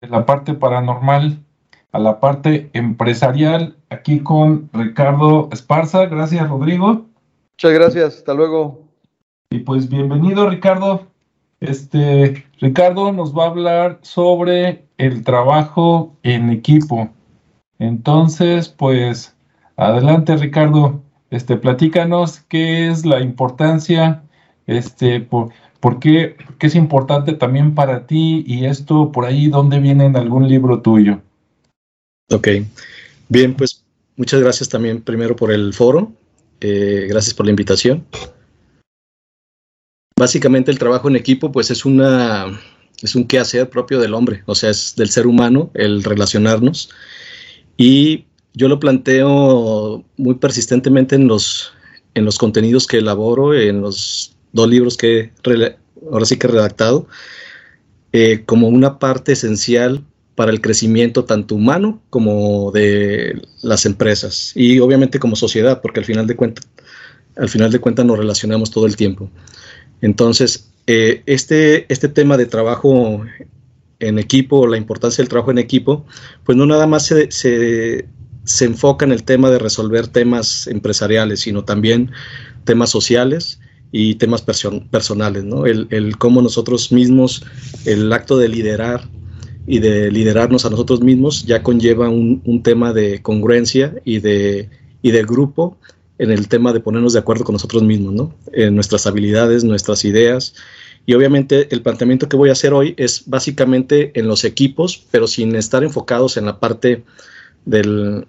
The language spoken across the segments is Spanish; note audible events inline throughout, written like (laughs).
de la parte paranormal a la parte empresarial, aquí con Ricardo Esparza. Gracias, Rodrigo. Muchas gracias, hasta luego. Y pues bienvenido, Ricardo. Este, Ricardo nos va a hablar sobre el trabajo en equipo. Entonces, pues, adelante, Ricardo. Este, platícanos qué es la importancia, este, por, por qué, es importante también para ti y esto por ahí, ¿dónde viene en algún libro tuyo? Ok, bien, pues muchas gracias también primero por el foro, eh, gracias por la invitación. Básicamente el trabajo en equipo pues es una es un quehacer propio del hombre, o sea, es del ser humano el relacionarnos y yo lo planteo muy persistentemente en los en los contenidos que elaboro, en los dos libros que ahora sí que he redactado, eh, como una parte esencial para el crecimiento tanto humano como de las empresas y obviamente como sociedad, porque al final de cuentas, al final de cuentas nos relacionamos todo el tiempo. Entonces, eh, este, este tema de trabajo en equipo, la importancia del trabajo en equipo, pues no nada más se, se, se enfoca en el tema de resolver temas empresariales, sino también temas sociales y temas personales, ¿no? El, el, cómo nosotros mismos, el acto de liderar y de liderarnos a nosotros mismos ya conlleva un, un tema de congruencia y de, y de grupo en el tema de ponernos de acuerdo con nosotros mismos, ¿no? En nuestras habilidades, nuestras ideas. Y obviamente el planteamiento que voy a hacer hoy es básicamente en los equipos, pero sin estar enfocados en la parte del,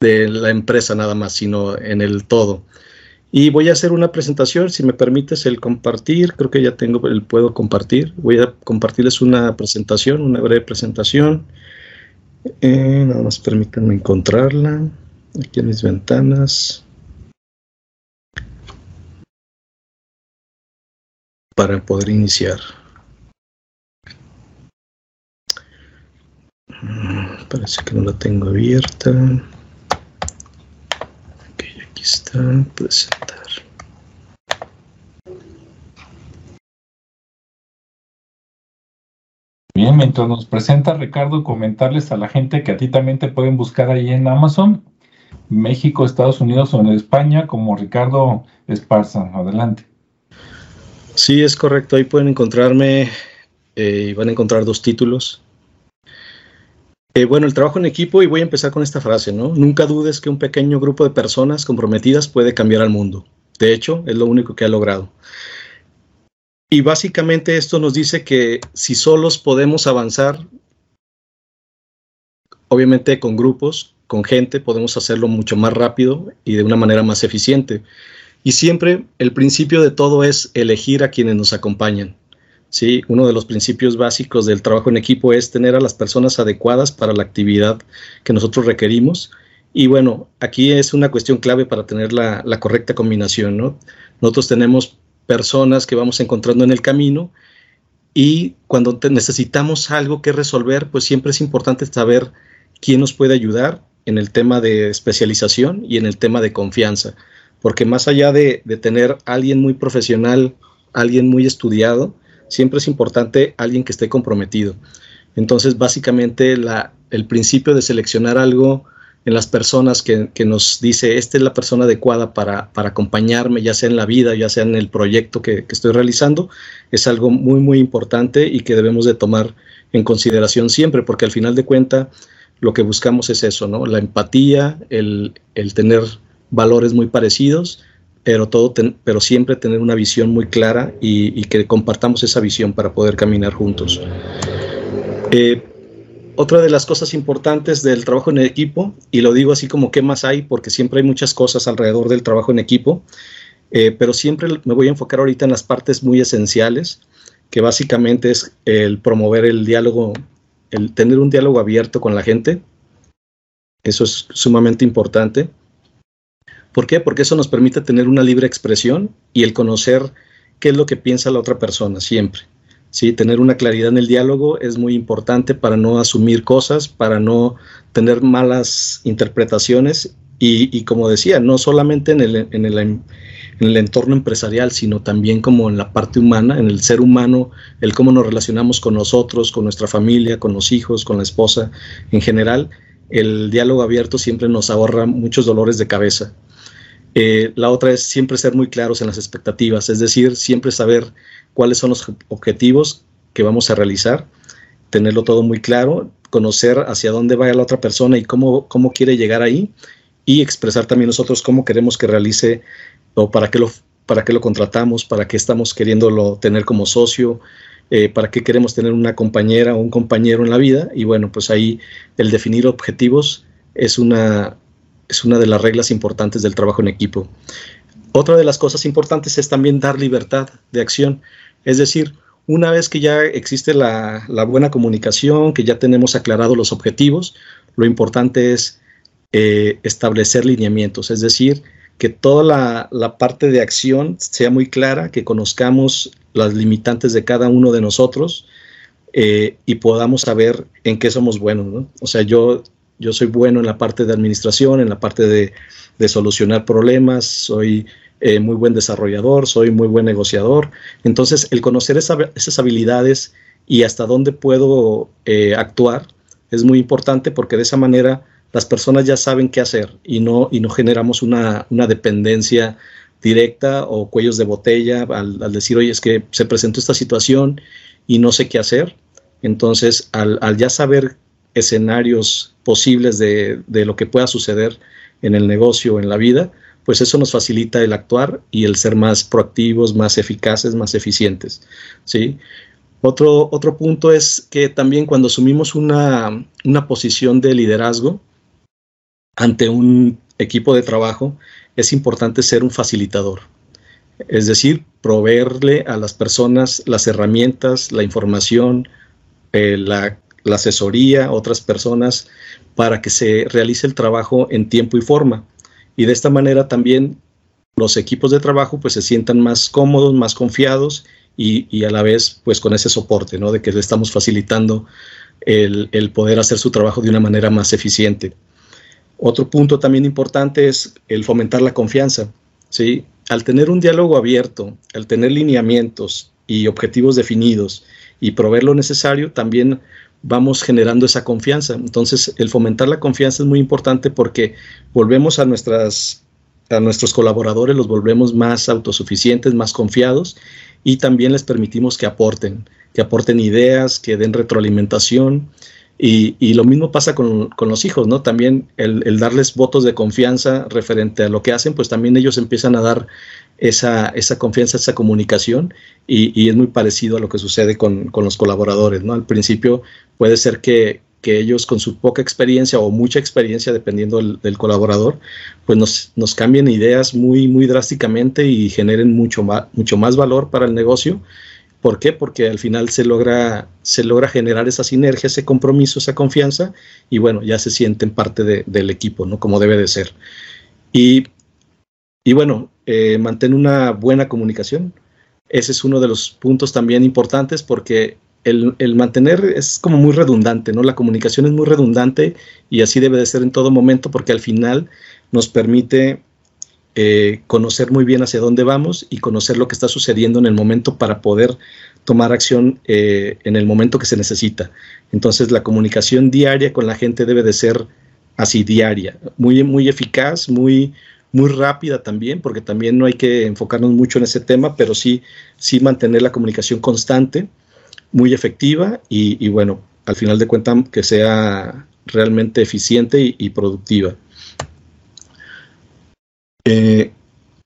de la empresa nada más, sino en el todo. Y voy a hacer una presentación, si me permites el compartir, creo que ya tengo el puedo compartir. Voy a compartirles una presentación, una breve presentación. Eh, nada más permítanme encontrarla aquí en mis ventanas. Para poder iniciar. Mm, parece que no la tengo abierta está, presentar. Bien, mientras nos presenta Ricardo, comentarles a la gente que a ti también te pueden buscar ahí en Amazon, México, Estados Unidos o en España como Ricardo Esparza. Adelante. Sí, es correcto. Ahí pueden encontrarme eh, y van a encontrar dos títulos. Eh, bueno, el trabajo en equipo, y voy a empezar con esta frase, ¿no? Nunca dudes que un pequeño grupo de personas comprometidas puede cambiar al mundo. De hecho, es lo único que ha logrado. Y básicamente esto nos dice que si solos podemos avanzar, obviamente con grupos, con gente, podemos hacerlo mucho más rápido y de una manera más eficiente. Y siempre el principio de todo es elegir a quienes nos acompañan. Sí, uno de los principios básicos del trabajo en equipo es tener a las personas adecuadas para la actividad que nosotros requerimos. Y bueno, aquí es una cuestión clave para tener la, correcta combinación, ¿no? Nosotros tenemos personas que vamos encontrando en el camino y cuando necesitamos algo que resolver, pues siempre es importante saber quién nos puede ayudar en el tema de especialización y en el tema de confianza, porque más allá de, de tener alguien muy profesional, alguien muy estudiado, siempre es importante alguien que esté comprometido. Entonces, básicamente, el principio de seleccionar algo en las personas que, nos dice, esta es la persona adecuada para, acompañarme, ya sea en la vida, ya sea en el proyecto que, estoy realizando, es algo muy, muy importante y que debemos de tomar en consideración siempre, porque al final de cuentas lo que buscamos es eso, ¿no? La empatía, el tener valores muy parecidos pero, todo pero siempre tener una visión muy clara y, que compartamos esa visión para poder caminar juntos. Eh, otra de las cosas importantes del trabajo en equipo, y lo digo así como qué más hay, porque siempre hay muchas cosas alrededor del trabajo en equipo, eh, pero siempre me voy a enfocar ahorita en las partes muy esenciales, que básicamente es el promover el diálogo, el tener un diálogo abierto con la gente. Eso es sumamente importante. ¿Por qué? Porque eso nos permite tener una libre expresión y el conocer qué es lo que piensa la otra persona siempre. ¿sí? Tener una claridad en el diálogo es muy importante para no asumir cosas, para no tener malas interpretaciones y, como decía, no solamente en el, en, el, en en el entorno empresarial, sino también como en la parte humana, en el ser humano, el cómo nos relacionamos con nosotros, con nuestra familia, con los hijos, con la esposa, en general, el diálogo abierto siempre nos ahorra muchos dolores de cabeza. Eh, la otra es siempre ser muy claros en las expectativas, es decir, siempre saber cuáles son los objetivos que vamos a realizar, tenerlo todo muy claro, conocer hacia dónde va la otra persona y cómo, cómo quiere llegar ahí y expresar también nosotros cómo queremos que realice o para qué lo, para qué lo contratamos, para qué estamos queriéndolo tener como socio, eh, para qué queremos tener una compañera o un compañero en la vida. Y bueno, pues ahí el definir objetivos es una, es una de las reglas importantes del trabajo en equipo. Otra de las cosas importantes es también dar libertad de acción. Es decir, una vez que ya existe la, buena comunicación, que ya tenemos aclarados los objetivos, lo importante es eh, establecer lineamientos, es decir, que toda la, parte de acción sea muy clara, que conozcamos las limitantes de cada uno de nosotros eh, y podamos saber en qué somos buenos. O sea, yo, yo soy bueno en la parte de administración, en la parte de, solucionar problemas, soy eh, muy buen desarrollador, soy muy buen negociador. Entonces, el conocer esas habilidades y hasta dónde puedo actuar es muy importante porque de esa manera las personas ya saben qué hacer y no, y no generamos una, dependencia directa o cuellos de botella al, decir, oye, es que se presentó esta situación y no sé qué hacer. Entonces, al, ya saber escenarios posibles de, lo que pueda suceder en el negocio, en la vida, pues eso nos facilita el actuar y el ser más proactivos, más eficaces, más eficientes. ¿sí? Otro, otro punto es que también cuando asumimos una, una posición de liderazgo, ante un equipo de trabajo es importante ser un facilitador, es decir, proveerle a las personas las herramientas, la información, eh, la, asesoría a otras personas para que se realice el trabajo en tiempo y forma. Y de esta manera también los equipos de trabajo pues se sientan más cómodos, más confiados y, a la vez pues con ese soporte, ¿no? De que le estamos facilitando el, el poder hacer su trabajo de una manera más eficiente. Otro punto también importante es el fomentar la confianza. ¿sí? Al tener un diálogo abierto, al tener lineamientos y objetivos definidos y proveer lo necesario, también vamos generando esa confianza. Entonces, el fomentar la confianza es muy importante porque volvemos a nuestras a nuestros colaboradores los volvemos más autosuficientes, más confiados y también les permitimos que aporten, que aporten ideas, que den retroalimentación y, lo mismo pasa con, los hijos, ¿no? También el, darles votos de confianza referente a lo que hacen, pues también ellos empiezan a dar esa, esa confianza, esa comunicación, y, es muy parecido a lo que sucede con, los colaboradores, ¿no? Al principio puede ser que, ellos con su poca experiencia o mucha experiencia, dependiendo del, colaborador, pues nos, nos, cambien ideas muy, muy drásticamente y generen mucho más, mucho más valor para el negocio ¿Por qué? Porque al final se logra, se logra generar esa sinergia, ese compromiso, esa confianza y bueno, ya se sienten parte del equipo, ¿no? Como debe de ser. Y, bueno, eh, mantén una buena comunicación. Ese es uno de los puntos también importantes porque el, el, mantener es como muy redundante, ¿no? La comunicación es muy redundante y así debe de ser en todo momento porque al final nos permite eh, conocer muy bien hacia dónde vamos y conocer lo que está sucediendo en el momento para poder tomar acción eh, en el momento que se necesita. Entonces la comunicación diaria con la gente debe de ser así diaria, muy, muy eficaz, muy, muy rápida también, porque también no hay que enfocarnos mucho en ese tema, pero sí, sí mantener la comunicación constante, muy efectiva y, bueno, al final de cuentas que sea realmente eficiente y productiva. Eh,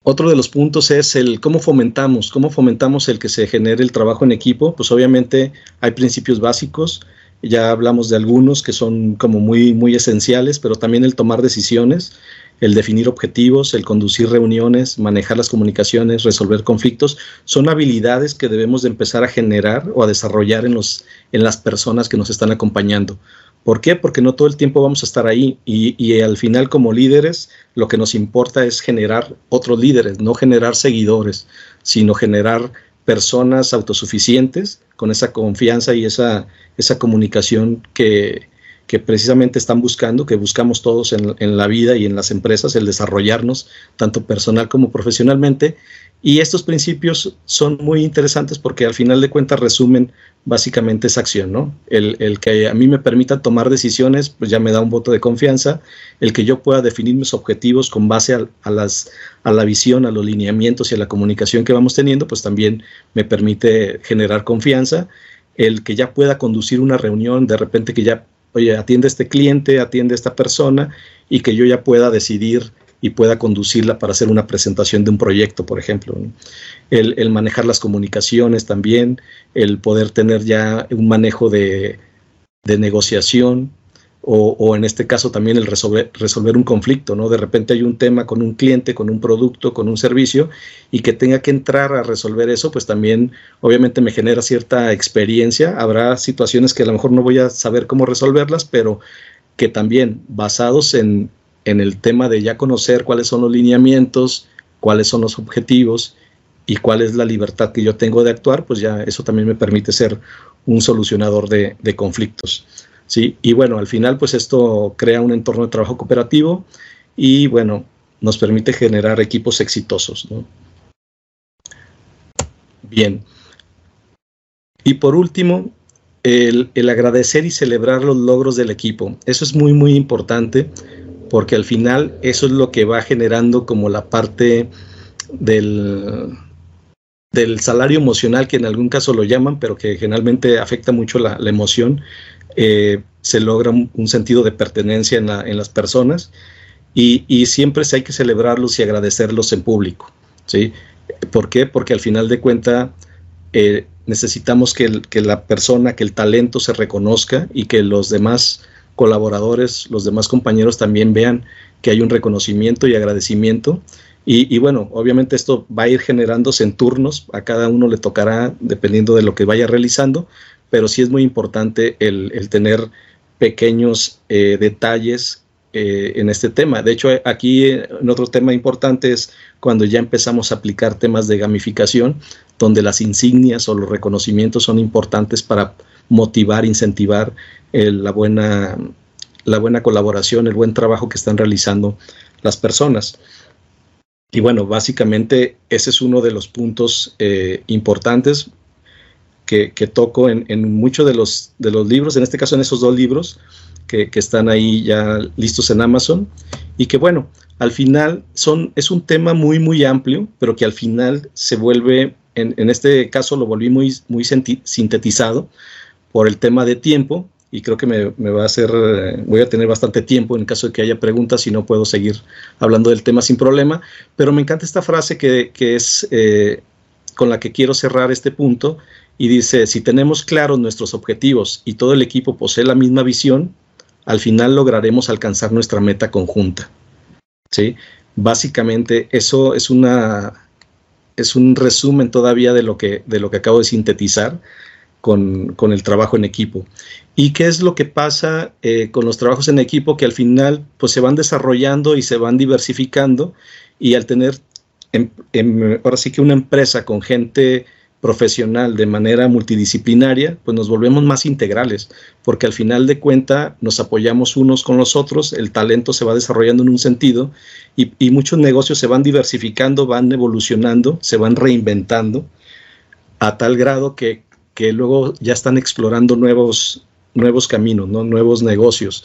otro de los puntos es el cómo fomentamos, cómo fomentamos el que se genere el trabajo en equipo. Pues obviamente hay principios básicos, ya hablamos de algunos que son como muy, muy esenciales, pero también el tomar decisiones, el definir objetivos, el conducir reuniones, manejar las comunicaciones, resolver conflictos, son habilidades que debemos de empezar a generar o a desarrollar en, los, en las personas que nos están acompañando. ¿Por qué? Porque no todo el tiempo vamos a estar ahí y, al final como líderes lo que nos importa es generar otros líderes, no generar seguidores, sino generar personas autosuficientes con esa confianza y esa, esa comunicación que, que precisamente están buscando, que buscamos todos en, en, la vida y en las empresas, el desarrollarnos tanto personal como profesionalmente. Y estos principios son muy interesantes porque al final de cuentas resumen básicamente esa acción, ¿no? El, el, que a mí me permita tomar decisiones, pues ya me da un voto de confianza, el que yo pueda definir mis objetivos con base a, a, las, a la visión, a los lineamientos y a la comunicación que vamos teniendo, pues también me permite generar confianza, el que ya pueda conducir una reunión, de repente que ya oye, atiende a este cliente, atiende a esta persona y que yo ya pueda decidir y pueda conducirla para hacer una presentación de un proyecto, por ejemplo. El, el, manejar las comunicaciones también, el poder tener ya un manejo de, de negociación, o, en este caso también el resolver, resolver un conflicto, ¿no? De repente hay un tema con un cliente, con un producto, con un servicio, y que tenga que entrar a resolver eso, pues también obviamente me genera cierta experiencia. Habrá situaciones que a lo mejor no voy a saber cómo resolverlas, pero que también basados en, en el tema de ya conocer cuáles son los lineamientos, cuáles son los objetivos y cuál es la libertad que yo tengo de actuar, pues ya eso también me permite ser un solucionador de, de conflictos. ¿Sí? Y bueno, al final pues esto crea un entorno de trabajo cooperativo y bueno, nos permite generar equipos exitosos. Bien. Y por último, el, agradecer y celebrar los logros del equipo. Eso es muy, muy importante porque al final eso es lo que va generando como la parte del, del salario emocional, que en algún caso lo llaman, pero que generalmente afecta mucho la emoción eh, se logra un, sentido de pertenencia en, la, en las personas y, y, siempre hay que celebrarlos y agradecerlos en público. ¿sí? ¿Por qué? Porque al final de cuenta eh, necesitamos que, la persona, que el talento se reconozca y que los demás colaboradores, los demás compañeros también vean que hay un reconocimiento y agradecimiento. Y, bueno, obviamente esto va a ir generándose en turnos, a cada uno le tocará dependiendo de lo que vaya realizando, pero sí es muy importante el, tener pequeños eh, detalles eh, en este tema. De hecho, aquí en otro tema importante es cuando ya empezamos a aplicar temas de gamificación, donde las insignias o los reconocimientos son importantes para motivar, incentivar el, la, buena, la buena colaboración, el buen trabajo que están realizando las personas. Y bueno, básicamente ese es uno de los puntos eh, importantes que, que toco en, en muchos de los, de los libros, en este caso en esos dos libros que, que, están ahí ya listos en Amazon, y que bueno, al final son, es un tema muy, muy amplio, pero que al final se vuelve, en, en este caso lo volví muy, muy sintetizado por el tema de tiempo, y creo que me, me, va a hacer, voy a tener bastante tiempo en caso de que haya preguntas y no puedo seguir hablando del tema sin problema, pero me encanta esta frase que, que es eh, con la que quiero cerrar este punto y dice, si tenemos claros nuestros objetivos y todo el equipo posee la misma visión, al final lograremos alcanzar nuestra meta conjunta. ¿Sí? Básicamente eso es una es un resumen todavía de lo que de lo que acabo de sintetizar con, con el trabajo en equipo. ¿Y qué es lo que pasa eh, con los trabajos en equipo? Que al final pues se van desarrollando y se van diversificando y al tener en, en, ahora sí que una empresa con gente profesional de manera multidisciplinaria, pues nos volvemos más integrales, porque al final de cuenta nos apoyamos unos con los otros, el talento se va desarrollando en un sentido y, muchos negocios se van diversificando, van evolucionando, se van reinventando a tal grado que, que luego ya están explorando nuevos, nuevos caminos, ¿no? nuevos negocios.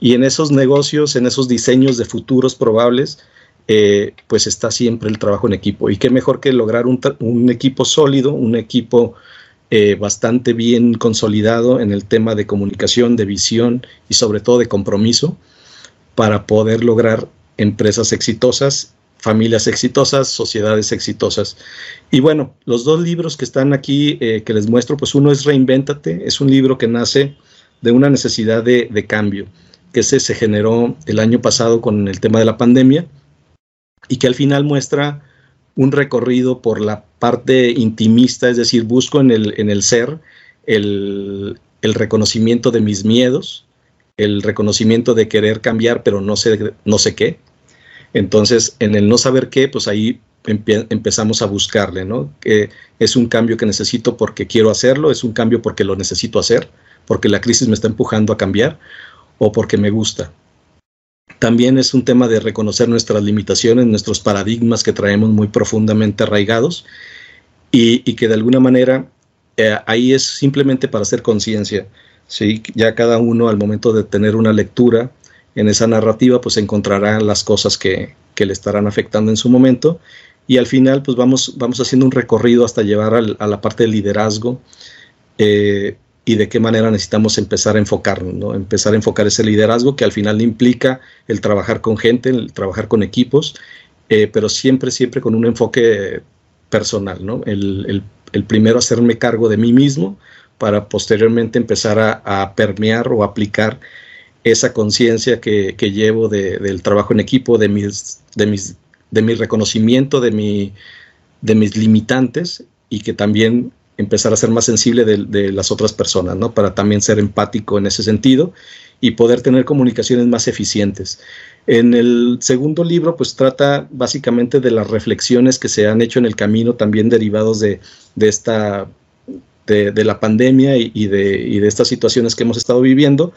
Y en esos negocios, en esos diseños de futuros probables, eh, pues está siempre el trabajo en equipo. Y qué mejor que lograr un, un equipo sólido, un equipo eh, bastante bien consolidado en el tema de comunicación, de visión y sobre todo de compromiso para poder lograr empresas exitosas, familias exitosas, sociedades exitosas. Y bueno, los dos libros que están aquí eh, que les muestro, pues uno es Reinvéntate, es un libro que nace de una necesidad de, de cambio, que ese se generó el año pasado con el tema de la pandemia y que al final muestra un recorrido por la parte intimista, es decir, busco en el, en el ser el, el, reconocimiento de mis miedos, el reconocimiento de querer cambiar, pero no sé, no sé qué. Entonces, en el no saber qué, pues ahí empezamos a buscarle, ¿no? Que es un cambio que necesito porque quiero hacerlo, es un cambio porque lo necesito hacer, porque la crisis me está empujando a cambiar, o porque me gusta. También es un tema de reconocer nuestras limitaciones, nuestros paradigmas que traemos muy profundamente arraigados y, que de alguna manera eh, ahí es simplemente para hacer conciencia. ¿sí? Ya cada uno al momento de tener una lectura en esa narrativa, pues encontrará las cosas que, le estarán afectando en su momento y al final pues vamos, vamos haciendo un recorrido hasta llegar a la parte del liderazgo eh, y de qué manera necesitamos empezar a enfocarnos, ¿no? empezar a enfocar ese liderazgo que al final implica el trabajar con gente, el trabajar con equipos, eh, pero siempre, siempre con un enfoque personal, ¿no? el, primero hacerme cargo de mí mismo para posteriormente empezar a, permear o aplicar esa conciencia que, llevo del trabajo en equipo, de mis, de mis de mi reconocimiento de, mi, de mis limitantes y que también empezar a ser más sensible de, las otras personas, ¿no? Para también ser empático en ese sentido y poder tener comunicaciones más eficientes. En el segundo libro, pues trata básicamente de las reflexiones que se han hecho en el camino, también derivados de, esta, de, la pandemia y, de, y de estas situaciones que hemos estado viviendo,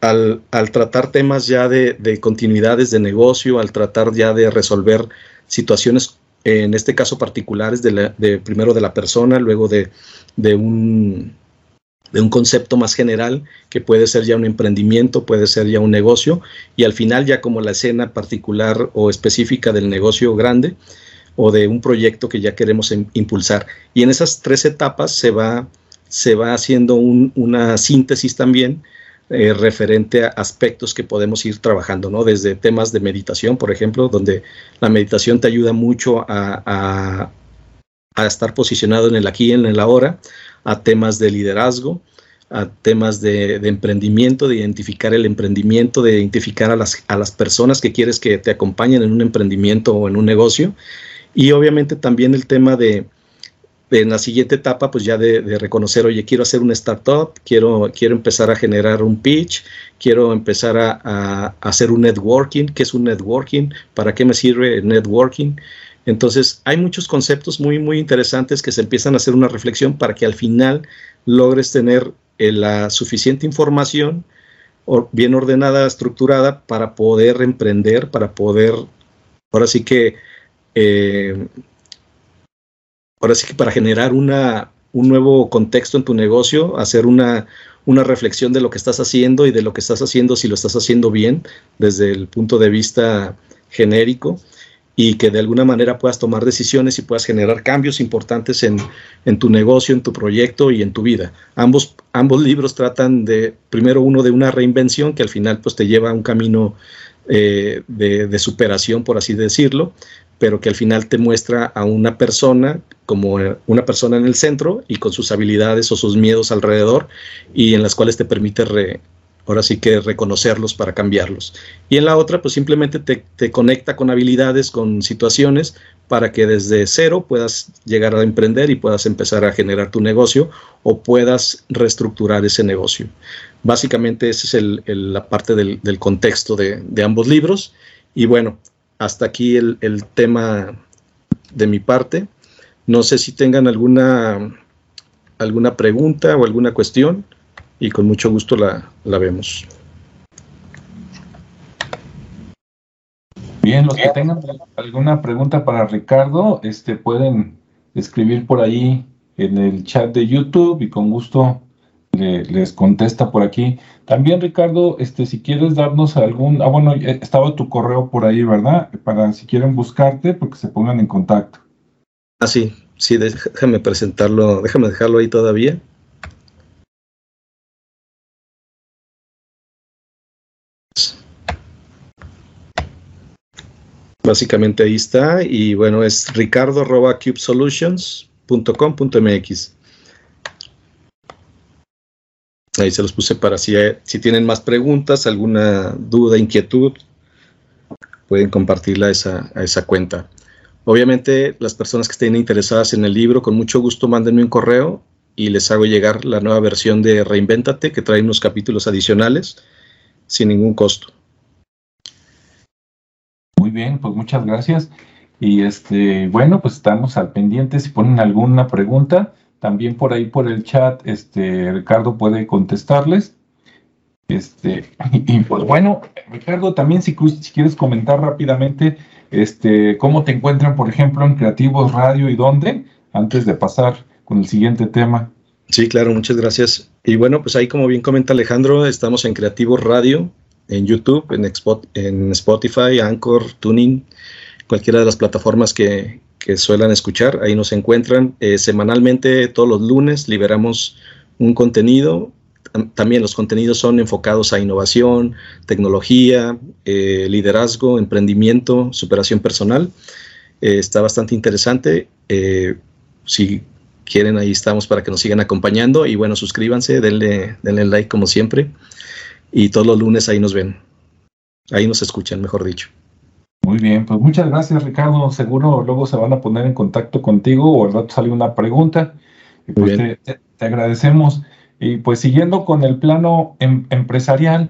al, tratar temas ya de, continuidades de negocio, al tratar ya de resolver situaciones, en este caso particulares, de, primero de la persona, luego de, un, de un concepto más general que puede ser ya un emprendimiento, puede ser ya un negocio, y al final ya como la escena particular o específica del negocio grande o de un proyecto que ya queremos impulsar. Y en esas tres etapas se va, se va haciendo una síntesis también eh, referente a aspectos que podemos ir trabajando, ¿no? Desde temas de meditación, por ejemplo, donde la meditación te ayuda mucho a, estar posicionado en el aquí y en el ahora, a temas de liderazgo, a temas de, emprendimiento, de identificar el emprendimiento, de identificar a las, a las personas que quieres que te acompañen en un emprendimiento o en un negocio. Y obviamente también el tema de, en la siguiente etapa, pues ya de, reconocer, oye, quiero hacer una startup, quiero, quiero empezar a generar un pitch, quiero empezar a, hacer un networking, ¿qué es un networking? ¿Para qué me sirve el networking? Entonces, hay muchos conceptos muy, muy interesantes que se empiezan a hacer una reflexión para que al final logres tener eh, la suficiente información bien ordenada, estructurada, para poder emprender, para poder, ahora sí que, eh, ahora sí que para generar un nuevo contexto en tu negocio, hacer una, reflexión de lo que estás haciendo y de lo que estás haciendo, si lo estás haciendo bien desde el punto de vista genérico y que de alguna manera puedas tomar decisiones y puedas generar cambios importantes en, tu negocio, en tu proyecto y en tu vida. Ambos, libros tratan de, primero uno de una reinvención que al final pues te lleva a un camino eh, de, superación, por así decirlo, pero que al final te muestra a una persona como una persona en el centro y con sus habilidades o sus miedos alrededor y en las cuales te permite ahora sí que reconocerlos para cambiarlos. Y en la otra, pues simplemente te, te, conecta con habilidades, con situaciones, para que desde cero puedas llegar a emprender y puedas empezar a generar tu negocio o puedas reestructurar ese negocio. Básicamente esa es el, la parte del, contexto de ambos libros. Y bueno, hasta aquí el, tema de mi parte. No sé si tengan alguna, alguna pregunta o alguna cuestión y con mucho gusto la, vemos. Bien, los que tengan alguna pregunta para Ricardo, este, pueden escribir por ahí en el chat de YouTube y con gusto les contesta por aquí. También, Ricardo, este, si quieres darnos algún, ah, bueno, eh, estaba tu correo por ahí, ¿verdad? Para si quieren buscarte, porque se pongan en contacto. Ah, sí, sí, déjame presentarlo, déjame dejarlo ahí todavía. Básicamente ahí está, y bueno, es ricardo.cubesolutions.com.mx. Ahí se los puse para si, si tienen más preguntas, alguna duda, inquietud, pueden compartirla a esa, a esa cuenta. Obviamente, las personas que estén interesadas en el libro, con mucho gusto mándenme un correo y les hago llegar la nueva versión de Reinvéntate, que trae unos capítulos adicionales sin ningún costo. Muy bien, pues muchas gracias. Y este, bueno, pues estamos al pendiente. Si ponen alguna pregunta, también por ahí por el chat, este, Ricardo puede contestarles. Este, (laughs) y, pues bueno, Ricardo, también si, si, quieres comentar rápidamente este, cómo te encuentran, por ejemplo, en Creativos Radio y dónde, antes de pasar con el siguiente tema. Sí, claro, muchas gracias. Y bueno, pues ahí como bien comenta Alejandro, estamos en Creativos Radio, en YouTube, en, en Spotify, Anchor, Tuning, cualquiera de las plataformas que, que suelan escuchar, ahí nos encuentran. Eh, semanalmente, todos los lunes, liberamos un contenido. También los contenidos son enfocados a innovación, tecnología, eh, liderazgo, emprendimiento, superación personal. Eh, está bastante interesante. si quieren, ahí estamos para que nos sigan acompañando. Y bueno, suscríbanse, denle, denle like como siempre. Y todos los lunes ahí nos ven. Ahí nos escuchan, mejor dicho. Muy bien, pues muchas gracias Ricardo. Seguro luego se van a poner en contacto contigo o al rato sale una pregunta. Y pues te, agradecemos. Y pues siguiendo con el plano em, empresarial,